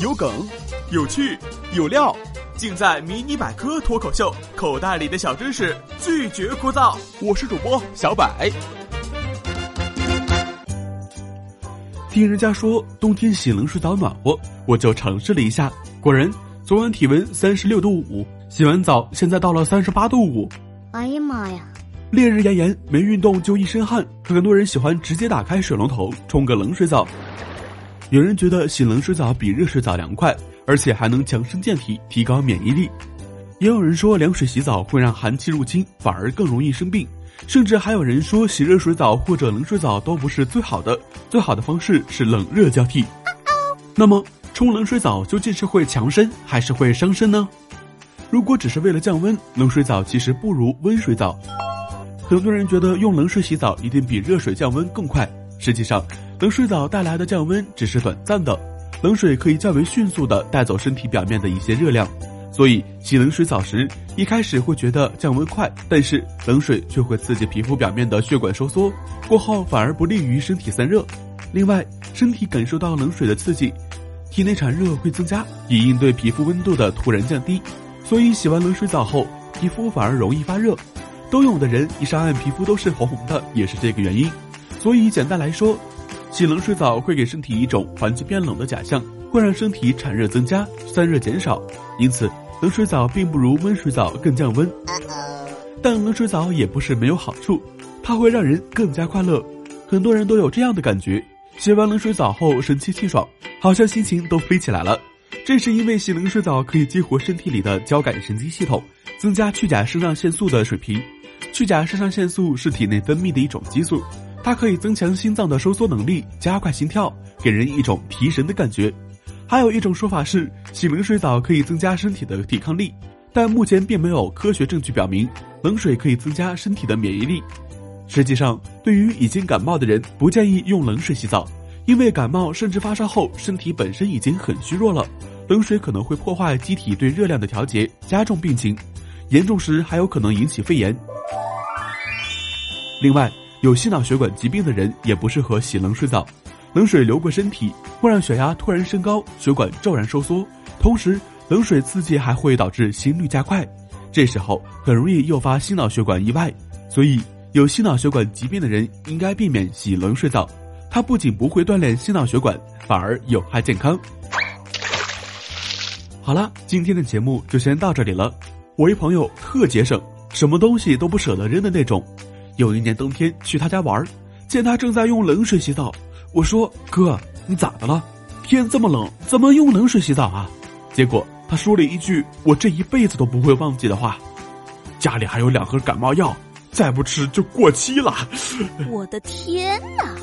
有梗，有趣，有料，尽在《迷你百科脱口秀》。口袋里的小知识，拒绝枯燥。我是主播小百。听人家说冬天洗冷水澡暖和，我就尝试了一下，果然，昨晚体温三十六度五，洗完澡现在到了三十八度五。哎呀妈呀！烈日炎炎，没运动就一身汗，很多人喜欢直接打开水龙头冲个冷水澡。有人觉得洗冷水澡比热水澡凉快，而且还能强身健体、提高免疫力。也有人说凉水洗澡会让寒气入侵，反而更容易生病。甚至还有人说洗热水澡或者冷水澡都不是最好的，最好的方式是冷热交替。那么冲冷水澡究竟是会强身还是会伤身呢？如果只是为了降温，冷水澡其实不如温水澡。很多人觉得用冷水洗澡一定比热水降温更快，实际上，冷水澡带来的降温只是短暂的，冷水可以较为迅速的带走身体表面的一些热量，所以洗冷水澡时一开始会觉得降温快，但是冷水却会刺激皮肤表面的血管收缩，过后反而不利于身体散热。另外，身体感受到冷水的刺激，体内产热会增加，以应对皮肤温度的突然降低，所以洗完冷水澡后，皮肤反而容易发热。冬泳的人一上岸，皮肤都是红红的，也是这个原因。所以简单来说，洗冷水澡会给身体一种环境变冷的假象，会让身体产热增加，散热减少。因此，冷水澡并不如温水澡更降温。但冷水澡也不是没有好处，它会让人更加快乐。很多人都有这样的感觉：洗完冷水澡后神清气爽，好像心情都飞起来了。这是因为洗冷水澡可以激活身体里的交感神经系统，增加去甲肾上腺素的水平。去甲肾上腺素是体内分泌的一种激素，它可以增强心脏的收缩能力，加快心跳，给人一种提神的感觉。还有一种说法是，洗冷水澡可以增加身体的抵抗力，但目前并没有科学证据表明冷水可以增加身体的免疫力。实际上，对于已经感冒的人，不建议用冷水洗澡，因为感冒甚至发烧后，身体本身已经很虚弱了，冷水可能会破坏机体对热量的调节，加重病情，严重时还有可能引起肺炎。另外，有心脑血管疾病的人也不适合洗冷水澡，冷水流过身体会让血压突然升高，血管骤然收缩，同时冷水刺激还会导致心率加快，这时候很容易诱发心脑血管意外。所以，有心脑血管疾病的人应该避免洗冷水澡，它不仅不会锻炼心脑血管，反而有害健康。好了，今天的节目就先到这里了。我一朋友特节省，什么东西都不舍得扔的那种。有一年冬天去他家玩，见他正在用冷水洗澡，我说：“哥，你咋的了？天这么冷，怎么用冷水洗澡啊？”结果他说了一句我这一辈子都不会忘记的话：“家里还有两盒感冒药，再不吃就过期了。”我的天哪！